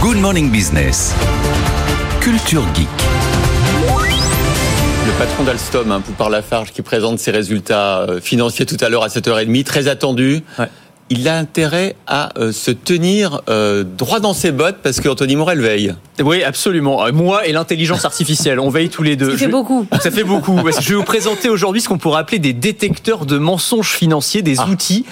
Good Morning Business. Culture Geek. Le patron d'Alstom, hein, Poupard Lafarge, qui présente ses résultats euh, financiers tout à l'heure à 7h30, très attendu. Il a intérêt à euh, se tenir euh, droit dans ses bottes parce qu'Anthony Morel veille. Oui, absolument. Euh, Moi et l'intelligence artificielle, on veille tous les deux. Ça fait Je- beaucoup. Ça fait beaucoup. Je vais vous présenter aujourd'hui ce qu'on pourrait appeler des détecteurs de mensonges financiers, des Ah. outils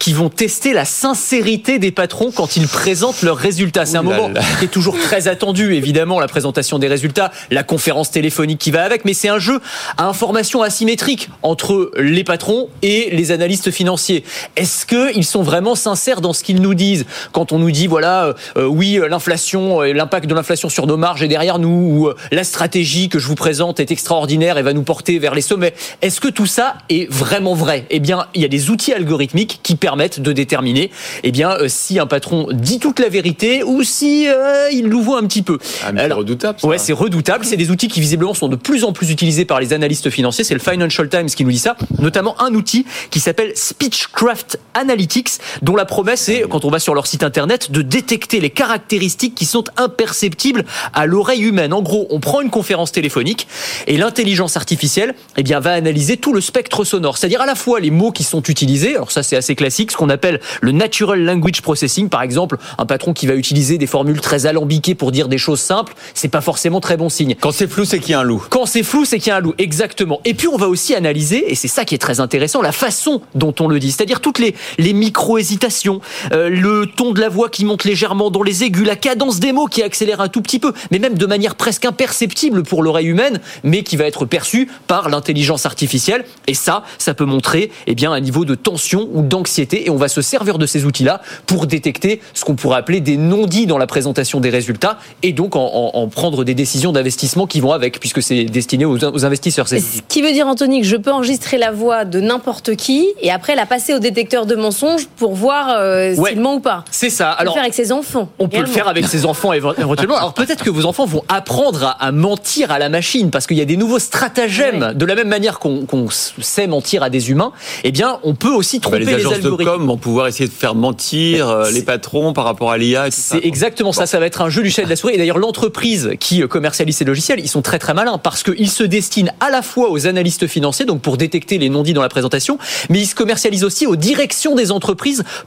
qui vont tester la sincérité des patrons quand ils présentent leurs résultats. C'est un moment là. qui est toujours très attendu, évidemment, la présentation des résultats, la conférence téléphonique qui va avec, mais c'est un jeu à information asymétrique entre les patrons et les analystes financiers. Est-ce qu'ils sont vraiment sincères dans ce qu'ils nous disent quand on nous dit voilà euh, euh, oui euh, l'inflation l'impact de l'inflation sur nos marges est derrière nous ou euh, la stratégie que je vous présente est extraordinaire et va nous porter vers les sommets. Est-ce que tout ça est vraiment vrai? Eh bien, il y a des outils algorithmiques qui permettent de déterminer eh bien si un patron dit toute la vérité ou si euh, il nous voit un petit peu. Ah, c'est redoutable. ça. Ouais, c'est redoutable. C'est des outils qui visiblement sont de plus en plus utilisés par les analystes financiers. C'est le Financial Times qui nous dit ça. Notamment un outil qui s'appelle Speechcraft Analytics, dont la promesse est, quand on va sur leur site internet, de détecter les caractéristiques qui sont imperceptibles à l'oreille humaine. En gros, on prend une conférence téléphonique et l'intelligence artificielle, eh bien, va analyser tout le spectre sonore. C'est-à-dire à la fois les mots qui sont utilisés. Alors ça, c'est assez classique. Ce qu'on appelle le Natural Language Processing. Par exemple, un patron qui va utiliser des formules très alambiquées pour dire des choses simples, c'est pas forcément très bon signe. Quand c'est flou, c'est qu'il y a un loup. Quand c'est flou, c'est qu'il y a un loup. Exactement. Et puis, on va aussi analyser, et c'est ça qui est très intéressant, la façon dont on le dit. C'est-à-dire toutes les, les micro-hésitations, euh, le ton de la voix qui monte légèrement dans les aigus, la cadence des mots qui accélère un tout petit peu, mais même de manière presque imperceptible pour l'oreille humaine, mais qui va être perçue par l'intelligence artificielle. Et ça, ça peut montrer, eh bien, un niveau de tension ou d'anxiété. Et on va se servir de ces outils-là pour détecter ce qu'on pourrait appeler des non-dits dans la présentation des résultats et donc en, en- en prendre des décisions d'investissement qui vont avec, puisque c'est destiné aux, aux investisseurs. Ce qui veut dire, Anthony, que je peux enregistrer la voix de n'importe qui et après la passer au détecteur de mensonges pour voir euh, Ouais. s'il ment ou pas. C'est ça. On peut le Alors, faire avec ses enfants. On peut le faire avec ses enfants éve- éventuellement. Alors peut-être que vos enfants vont apprendre à, à mentir à la machine parce qu'il y a des nouveaux stratagèmes. Ouais. De la même manière qu'on sait mentir à des humains, eh bien on peut aussi Bah, tromper les les, agences de algorithmes. com vont pouvoir essayer de faire mentir euh, les patrons par rapport à l'IA. C'est exactement ça, ça va être un jeu du chat et de la souris. Et d'ailleurs, l'entreprise qui euh, commercialise ces logiciels, ils sont très très malins parce qu'ils se destinent à la fois aux analystes financiers, donc pour détecter les non-dits dans la présentation, mais ils se commercialisent aussi aux directions des entreprises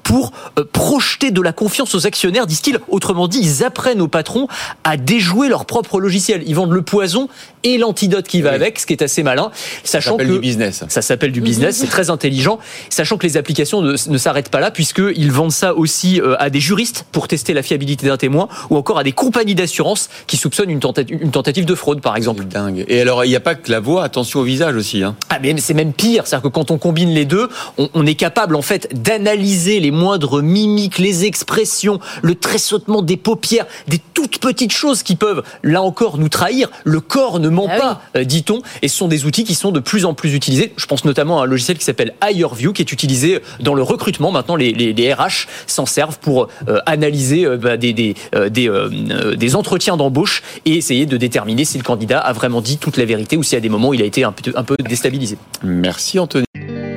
pour euh, projeter de la confiance aux actionnaires, disent-ils. Autrement dit, ils apprennent aux patrons à déjouer leur propre logiciel. Ils vendent le poison et l'antidote qui va Oui. avec, ce qui est assez malin, Ça sachant s'appelle que du business. ça s'appelle du business, c'est très intelligent, sachant que les applications ne, ne s'arrêtent pas là, puisqu'ils vendent ça aussi euh, à des juristes pour tester la fiabilité d'un témoin, ou encore à des compagnies d'assurance qui soupçonnent une tentative, une tentative de fraude, par exemple. C'est dingue. Et alors, il n'y a pas que la voix, attention au visage aussi. Hein. Ah mais c'est même pire, c'est-à-dire que quand on combine les deux, on, on est capable en fait d'analyser les moindres mimiques, les expressions, le tressautement des paupières, des toutes petites choses qui peuvent, là encore, nous trahir. Le corps ne ment Ah pas, euh, dit-on, et ce sont des outils qui sont de plus en plus utilisés. Je pense notamment à un logiciel qui s'appelle HireView, qui est utilisé dans le recrutement. Maintenant, les, les- les RH s'en servent pour euh, analyser euh, bah, des, des, euh, des, euh, euh, des entretiens d'embauche et essayer de déterminer si le candidat a vraiment dit toute la vérité ou si à des moments il a été un peu, un peu déstabilisé. Merci Anthony.